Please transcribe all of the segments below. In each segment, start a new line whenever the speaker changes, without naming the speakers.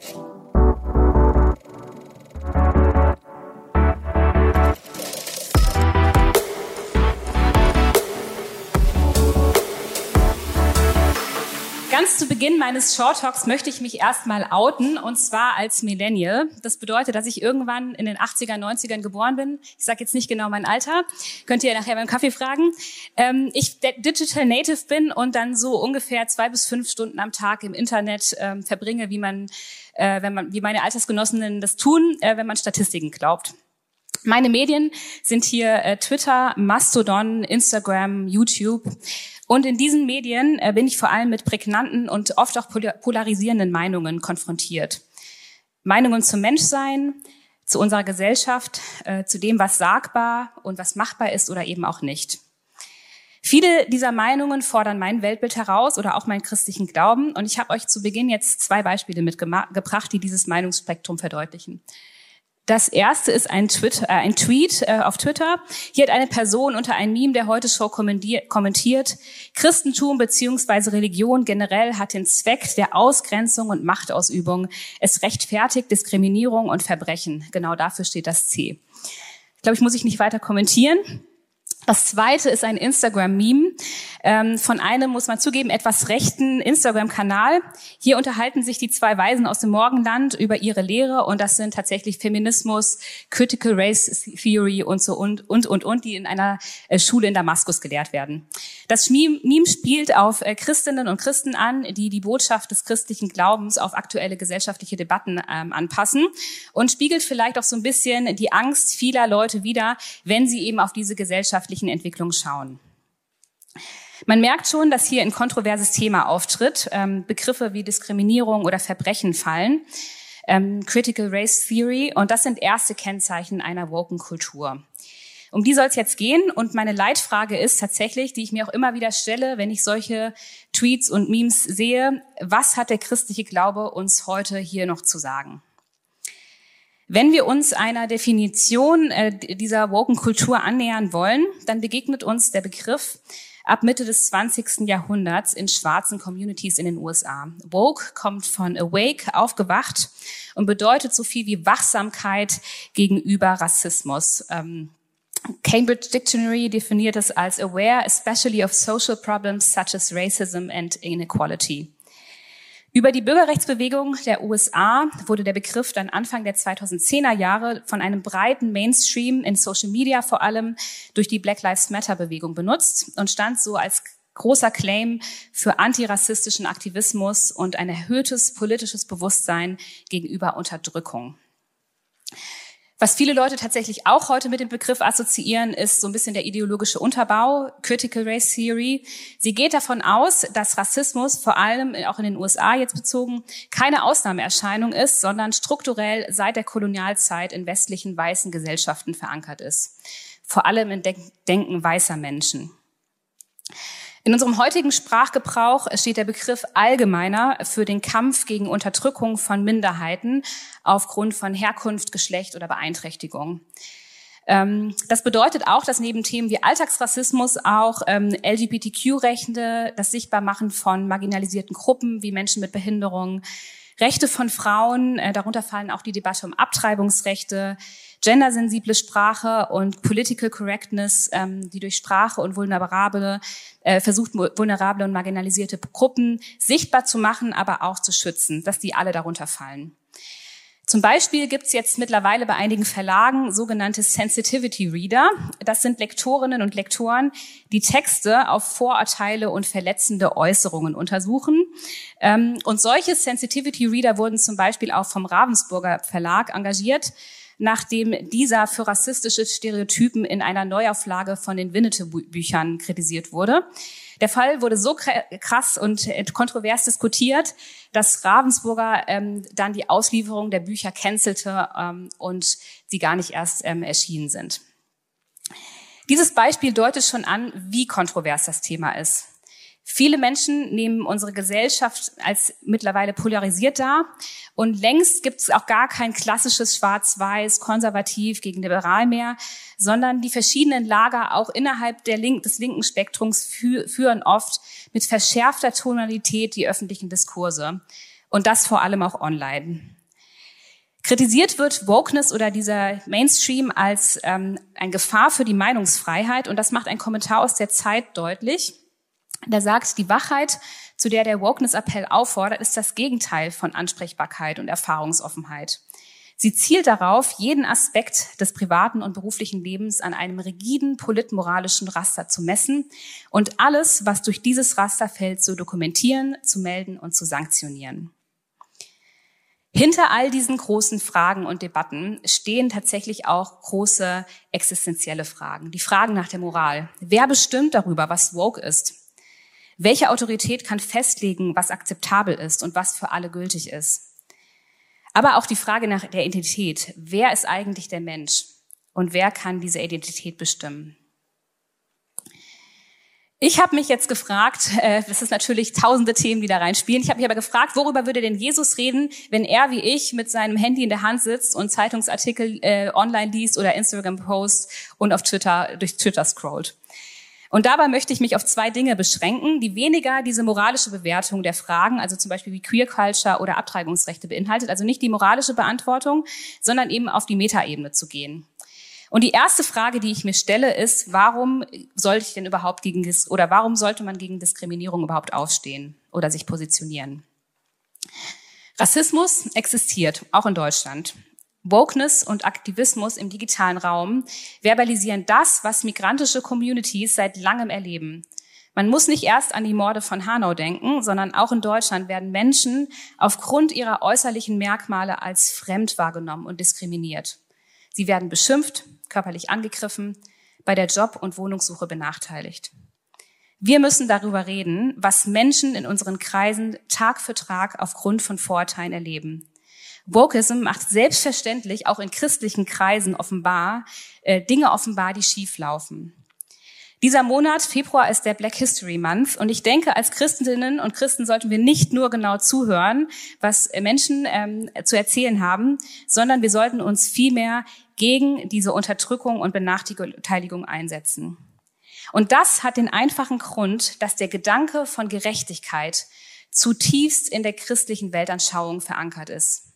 Ciao. Ganz zu Beginn meines Short Talks möchte ich mich erstmal outen, und zwar als Millennial. Das bedeutet, dass ich irgendwann in den 80er, 90ern geboren bin. Ich sage jetzt nicht genau mein Alter, könnt ihr nachher beim Kaffee fragen. Ähm, ich Digital Native bin und dann so ungefähr zwei bis fünf Stunden am Tag im Internet ähm, verbringe, wie man, äh, wenn man, wie meine Altersgenossinnen das tun, äh, wenn man Statistiken glaubt. Meine Medien sind hier äh, Twitter, Mastodon, Instagram, YouTube. Und in diesen Medien äh, bin ich vor allem mit prägnanten und oft auch polarisierenden Meinungen konfrontiert. Meinungen zum Menschsein, zu unserer Gesellschaft, äh, zu dem, was sagbar und was machbar ist oder eben auch nicht. Viele dieser Meinungen fordern mein Weltbild heraus oder auch meinen christlichen Glauben. Und ich habe euch zu Beginn jetzt zwei Beispiele mitgebracht, die dieses Meinungsspektrum verdeutlichen. Das erste ist ein, Twitter, äh, ein Tweet äh, auf Twitter. Hier hat eine Person unter einem Meme der Heute-Show kommentiert, Christentum beziehungsweise Religion generell hat den Zweck der Ausgrenzung und Machtausübung. Es rechtfertigt Diskriminierung und Verbrechen. Genau dafür steht das C. Ich glaube, ich muss ich nicht weiter kommentieren. Das zweite ist ein Instagram-Meme ähm, von einem, muss man zugeben, etwas rechten Instagram-Kanal. Hier unterhalten sich die zwei Weisen aus dem Morgenland über ihre Lehre und das sind tatsächlich Feminismus, Critical Race Theory und so und und und und, die in einer äh, Schule in Damaskus gelehrt werden. Das Meme spielt auf äh, Christinnen und Christen an, die die Botschaft des christlichen Glaubens auf aktuelle gesellschaftliche Debatten ähm, anpassen und spiegelt vielleicht auch so ein bisschen die Angst vieler Leute wider, wenn sie eben auf diese gesellschaftliche gesellschaftlichen Entwicklung schauen. Man merkt schon, dass hier ein kontroverses Thema auftritt. Ähm, Begriffe wie Diskriminierung oder Verbrechen fallen. Ähm, Critical Race Theory. Und das sind erste Kennzeichen einer woken Kultur. Um die soll es jetzt gehen. Und meine Leitfrage ist tatsächlich, die ich mir auch immer wieder stelle, wenn ich solche Tweets und Memes sehe, was hat der christliche Glaube uns heute hier noch zu sagen? Wenn wir uns einer Definition äh, dieser woken Kultur annähern wollen, dann begegnet uns der Begriff ab Mitte des 20. Jahrhunderts in schwarzen Communities in den USA. Woke kommt von awake, aufgewacht und bedeutet so viel wie Wachsamkeit gegenüber Rassismus. Ähm, Cambridge Dictionary definiert es als aware, especially of social problems such as racism and inequality. Über die Bürgerrechtsbewegung der USA wurde der Begriff dann Anfang der 2010er Jahre von einem breiten Mainstream in Social Media vor allem durch die Black Lives Matter Bewegung benutzt und stand so als großer Claim für antirassistischen Aktivismus und ein erhöhtes politisches Bewusstsein gegenüber Unterdrückung. Was viele Leute tatsächlich auch heute mit dem Begriff assoziieren, ist so ein bisschen der ideologische Unterbau, Critical Race Theory. Sie geht davon aus, dass Rassismus vor allem auch in den USA jetzt bezogen keine Ausnahmeerscheinung ist, sondern strukturell seit der Kolonialzeit in westlichen weißen Gesellschaften verankert ist. Vor allem im Denken weißer Menschen. In unserem heutigen Sprachgebrauch steht der Begriff allgemeiner für den Kampf gegen Unterdrückung von Minderheiten aufgrund von Herkunft, Geschlecht oder Beeinträchtigung. Ähm, das bedeutet auch, dass neben Themen wie Alltagsrassismus auch ähm, LGBTQ-Rechte, das Sichtbarmachen von marginalisierten Gruppen wie Menschen mit Behinderung, Rechte von Frauen, äh, darunter fallen auch die Debatte um Abtreibungsrechte, gendersensible Sprache und Political Correctness, ähm, die durch Sprache und vulnerable, äh, versucht, vulnerable und marginalisierte Gruppen sichtbar zu machen, aber auch zu schützen, dass die alle darunter fallen. Zum Beispiel gibt es jetzt mittlerweile bei einigen Verlagen sogenannte Sensitivity Reader. Das sind Lektorinnen und Lektoren, die Texte auf Vorurteile und verletzende Äußerungen untersuchen. Ähm, und solche Sensitivity Reader wurden zum Beispiel auch vom Ravensburger Verlag engagiert nachdem dieser für rassistische Stereotypen in einer Neuauflage von den Winnetou-Büchern kritisiert wurde. Der Fall wurde so krass und kontrovers diskutiert, dass Ravensburger ähm, dann die Auslieferung der Bücher cancelte ähm, und sie gar nicht erst ähm, erschienen sind. Dieses Beispiel deutet schon an, wie kontrovers das Thema ist. Viele Menschen nehmen unsere Gesellschaft als mittlerweile polarisiert dar und längst gibt es auch gar kein klassisches Schwarz-Weiß, konservativ gegen liberal mehr, sondern die verschiedenen Lager auch innerhalb Link des linken Spektrums fü führen oft mit verschärfter Tonalität die öffentlichen Diskurse. Und das vor allem auch online. Kritisiert wird Wokeness oder dieser Mainstream als ähm, eine Gefahr für die Meinungsfreiheit und das macht ein Kommentar aus der Zeit deutlich. Der sagt, die Wachheit, zu der der Wokeness-Appell auffordert, ist das Gegenteil von Ansprechbarkeit und Erfahrungsoffenheit. Sie zielt darauf, jeden Aspekt des privaten und beruflichen Lebens an einem rigiden politmoralischen Raster zu messen und alles, was durch dieses Raster fällt, zu dokumentieren, zu melden und zu sanktionieren. Hinter all diesen großen Fragen und Debatten stehen tatsächlich auch große existenzielle Fragen. Die Fragen nach der Moral. Wer bestimmt darüber, was woke ist? Welche Autorität kann festlegen, was akzeptabel ist und was für alle gültig ist? Aber auch die Frage nach der Identität. Wer ist eigentlich der Mensch? Und wer kann diese Identität bestimmen? Ich habe mich jetzt gefragt, äh, das ist natürlich tausende Themen, die da reinspielen. Ich habe mich aber gefragt, worüber würde denn Jesus reden, wenn er wie ich mit seinem Handy in der Hand sitzt und Zeitungsartikel äh, online liest oder Instagram-Posts und auf Twitter durch Twitter scrollt. Und dabei möchte ich mich auf zwei Dinge beschränken, die weniger diese moralische Bewertung der Fragen, also zum Beispiel wie Queer Culture oder Abtreibungsrechte beinhaltet, also nicht die moralische Beantwortung, sondern eben auf die Metaebene zu gehen. Und die erste Frage, die ich mir stelle, ist, warum sollte ich denn überhaupt gegen oder warum sollte man gegen Diskriminierung überhaupt aufstehen oder sich positionieren? Rassismus existiert, auch in Deutschland. Wokeness und Aktivismus im digitalen Raum verbalisieren das, was migrantische Communities seit langem erleben. Man muss nicht erst an die Morde von Hanau denken, sondern auch in Deutschland werden Menschen aufgrund ihrer äußerlichen Merkmale als fremd wahrgenommen und diskriminiert. Sie werden beschimpft, körperlich angegriffen, bei der Job- und Wohnungssuche benachteiligt. Wir müssen darüber reden, was Menschen in unseren Kreisen Tag für Tag aufgrund von Vorurteilen erleben. Wokeism macht selbstverständlich auch in christlichen Kreisen offenbar äh, Dinge offenbar, die schief laufen. Dieser Monat, Februar, ist der Black History Month und ich denke, als Christinnen und Christen sollten wir nicht nur genau zuhören, was Menschen ähm, zu erzählen haben, sondern wir sollten uns vielmehr gegen diese Unterdrückung und Benachteiligung einsetzen. Und das hat den einfachen Grund, dass der Gedanke von Gerechtigkeit zutiefst in der christlichen Weltanschauung verankert ist.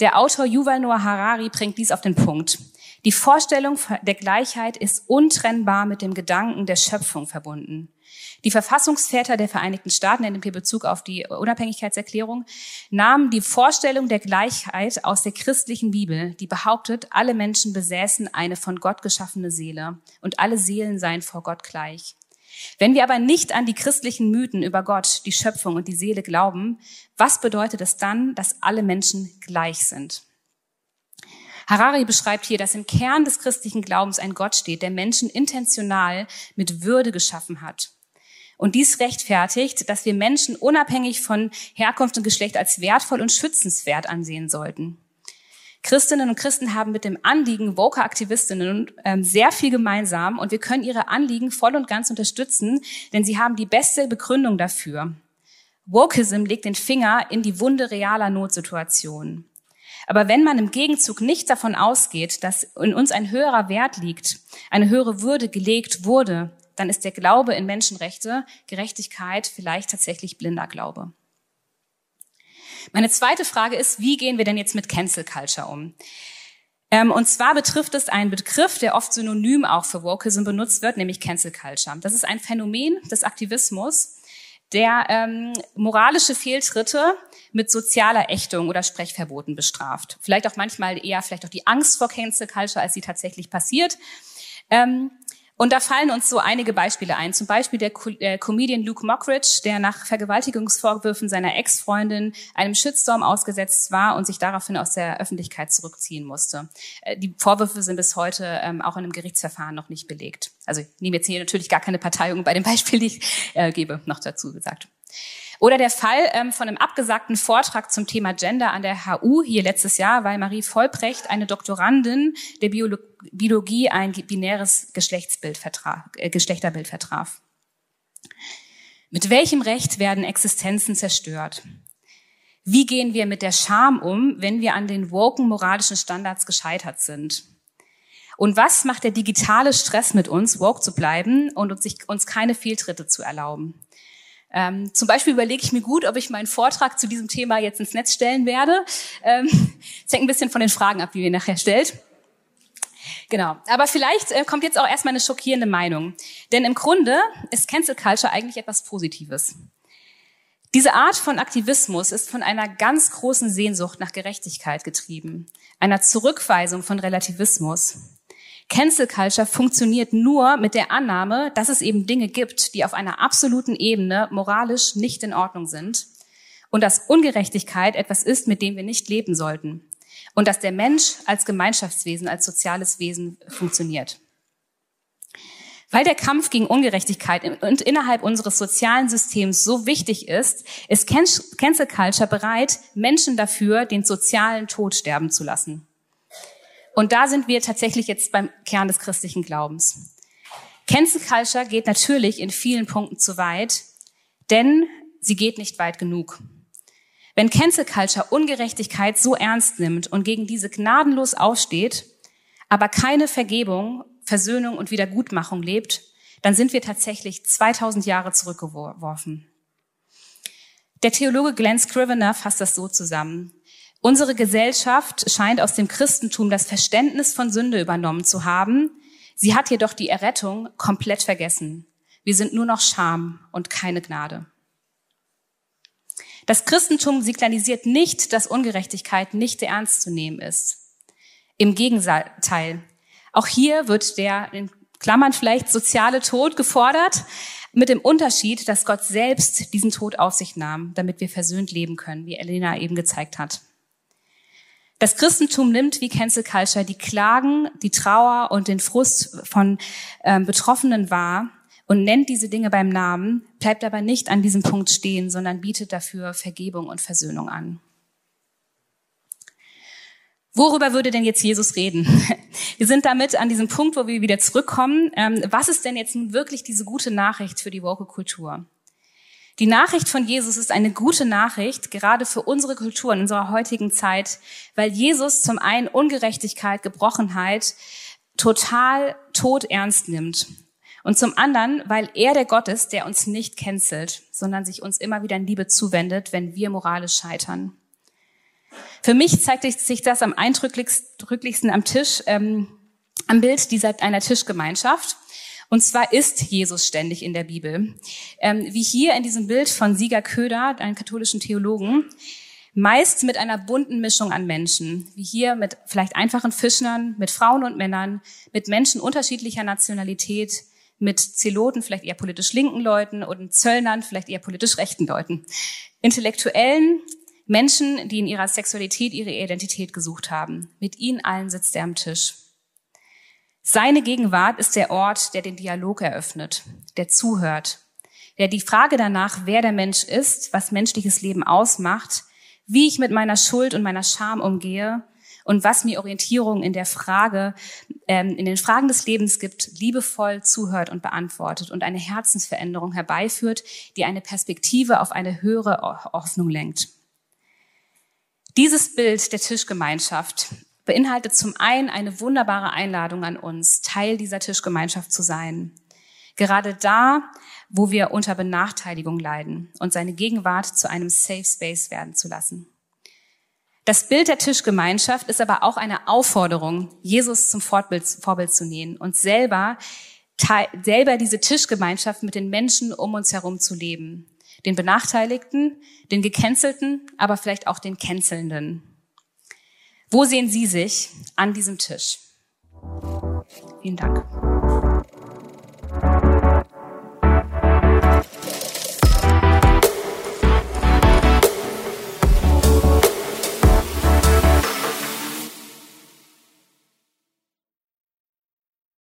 Der Autor Yuval Noah Harari bringt dies auf den Punkt. Die Vorstellung der Gleichheit ist untrennbar mit dem Gedanken der Schöpfung verbunden. Die Verfassungsväter der Vereinigten Staaten, in dem Bezug auf die Unabhängigkeitserklärung, nahmen die Vorstellung der Gleichheit aus der christlichen Bibel, die behauptet, alle Menschen besäßen eine von Gott geschaffene Seele und alle Seelen seien vor Gott gleich. Wenn wir aber nicht an die christlichen Mythen über Gott, die Schöpfung und die Seele glauben, was bedeutet es dann, dass alle Menschen gleich sind? Harari beschreibt hier, dass im Kern des christlichen Glaubens ein Gott steht, der Menschen intentional mit Würde geschaffen hat. Und dies rechtfertigt, dass wir Menschen unabhängig von Herkunft und Geschlecht als wertvoll und schützenswert ansehen sollten. Christinnen und Christen haben mit dem Anliegen woker Aktivistinnen ähm, sehr viel gemeinsam und wir können ihre Anliegen voll und ganz unterstützen, denn sie haben die beste Begründung dafür. Wokeism legt den Finger in die Wunde realer Notsituationen. Aber wenn man im Gegenzug nicht davon ausgeht, dass in uns ein höherer Wert liegt, eine höhere Würde gelegt wurde, dann ist der Glaube in Menschenrechte, Gerechtigkeit vielleicht tatsächlich blinder Glaube. Meine zweite Frage ist, wie gehen wir denn jetzt mit Cancel Culture um? Ähm, und zwar betrifft es einen Begriff, der oft synonym auch für Wokeism benutzt wird, nämlich Cancel Culture. Das ist ein Phänomen des Aktivismus, der ähm, moralische Fehltritte mit sozialer Ächtung oder Sprechverboten bestraft. Vielleicht auch manchmal eher vielleicht auch die Angst vor Cancel Culture, als sie tatsächlich passiert. Ähm, und da fallen uns so einige Beispiele ein. Zum Beispiel der, Co der Comedian Luke Mockridge, der nach Vergewaltigungsvorwürfen seiner Ex-Freundin einem Shitstorm ausgesetzt war und sich daraufhin aus der Öffentlichkeit zurückziehen musste. Äh, die Vorwürfe sind bis heute ähm, auch in einem Gerichtsverfahren noch nicht belegt. Also ich nehme jetzt hier natürlich gar keine Parteiung bei dem Beispiel, die ich äh, gebe, noch dazu gesagt. Oder der Fall ähm, von einem abgesagten Vortrag zum Thema Gender an der HU hier letztes Jahr, weil Marie Vollbrecht, eine Doktorandin der Biolo Biologie, ein binäres Geschlechtsbild vertraf, äh, Geschlechterbild vertraf. Mit welchem Recht werden Existenzen zerstört? Wie gehen wir mit der Scham um, wenn wir an den woken moralischen Standards gescheitert sind? Und was macht der digitale Stress mit uns, woke zu bleiben und uns, sich, uns keine Fehltritte zu erlauben? Ähm, zum Beispiel überlege ich mir gut, ob ich meinen Vortrag zu diesem Thema jetzt ins Netz stellen werde. Ähm, es hängt ein bisschen von den Fragen ab, die ihr nachher stellt. Genau. Aber vielleicht äh, kommt jetzt auch erstmal eine schockierende Meinung. Denn im Grunde ist Cancel Culture eigentlich etwas Positives. Diese Art von Aktivismus ist von einer ganz großen Sehnsucht nach Gerechtigkeit getrieben, einer Zurückweisung von Relativismus. Cancel Culture funktioniert nur mit der Annahme, dass es eben Dinge gibt, die auf einer absoluten Ebene moralisch nicht in Ordnung sind und dass Ungerechtigkeit etwas ist, mit dem wir nicht leben sollten und dass der Mensch als Gemeinschaftswesen, als soziales Wesen funktioniert. Weil der Kampf gegen Ungerechtigkeit innerhalb unseres sozialen Systems so wichtig ist, ist Cancel Culture bereit, Menschen dafür den sozialen Tod sterben zu lassen. Und da sind wir tatsächlich jetzt beim Kern des christlichen Glaubens. Cancel Culture geht natürlich in vielen Punkten zu weit, denn sie geht nicht weit genug. Wenn Cancel Culture Ungerechtigkeit so ernst nimmt und gegen diese gnadenlos aufsteht, aber keine Vergebung, Versöhnung und Wiedergutmachung lebt, dann sind wir tatsächlich 2000 Jahre zurückgeworfen. Der Theologe Glenn Scrivener fasst das so zusammen. Unsere Gesellschaft scheint aus dem Christentum das Verständnis von Sünde übernommen zu haben. Sie hat jedoch die Errettung komplett vergessen. Wir sind nur noch Scham und keine Gnade. Das Christentum signalisiert nicht, dass Ungerechtigkeit nicht ernst zu nehmen ist. Im Gegenteil. Auch hier wird der, in Klammern vielleicht, soziale Tod gefordert, mit dem Unterschied, dass Gott selbst diesen Tod auf sich nahm, damit wir versöhnt leben können, wie Elena eben gezeigt hat. Das Christentum nimmt wie Cancel Culture die Klagen, die Trauer und den Frust von äh, Betroffenen wahr und nennt diese Dinge beim Namen, bleibt aber nicht an diesem Punkt stehen, sondern bietet dafür Vergebung und Versöhnung an. Worüber würde denn jetzt Jesus reden? Wir sind damit an diesem Punkt, wo wir wieder zurückkommen. Ähm, was ist denn jetzt nun wirklich diese gute Nachricht für die Woke-Kultur? Die Nachricht von Jesus ist eine gute Nachricht, gerade für unsere Kultur in unserer heutigen Zeit, weil Jesus zum einen Ungerechtigkeit, Gebrochenheit total tot ernst nimmt und zum anderen, weil er der Gott ist, der uns nicht cancelt, sondern sich uns immer wieder in Liebe zuwendet, wenn wir moralisch scheitern. Für mich zeigt sich das am eindrücklichsten am Tisch, ähm, am Bild dieser einer Tischgemeinschaft. Und zwar ist Jesus ständig in der Bibel. Ähm, wie hier in diesem Bild von Sieger Köder, einem katholischen Theologen, meist mit einer bunten Mischung an Menschen, wie hier mit vielleicht einfachen Fischern, mit Frauen und Männern, mit Menschen unterschiedlicher Nationalität, mit Zeloten, vielleicht eher politisch linken Leuten und Zöllnern, vielleicht eher politisch rechten Leuten. Intellektuellen, Menschen, die in ihrer Sexualität ihre Identität gesucht haben. Mit ihnen allen sitzt er am Tisch. Seine Gegenwart ist der Ort, der den Dialog eröffnet, der zuhört, der die Frage danach, wer der Mensch ist, was menschliches Leben ausmacht, wie ich mit meiner Schuld und meiner Scham umgehe und was mir Orientierung in der Frage, ähm, in den Fragen des Lebens gibt, liebevoll zuhört und beantwortet und eine Herzensveränderung herbeiführt, die eine Perspektive auf eine höhere Hoffnung lenkt. Dieses Bild der Tischgemeinschaft beinhaltet zum einen eine wunderbare Einladung an uns, Teil dieser Tischgemeinschaft zu sein. Gerade da, wo wir unter Benachteiligung leiden und seine Gegenwart zu einem Safe Space werden zu lassen. Das Bild der Tischgemeinschaft ist aber auch eine Aufforderung, Jesus zum Vorbild, Vorbild zu nehmen und selber, selber diese Tischgemeinschaft mit den Menschen um uns herum zu leben. Den Benachteiligten, den Gecancelten, aber vielleicht auch den Cancelnden. Wo sehen Sie sich an diesem Tisch? Vielen Dank.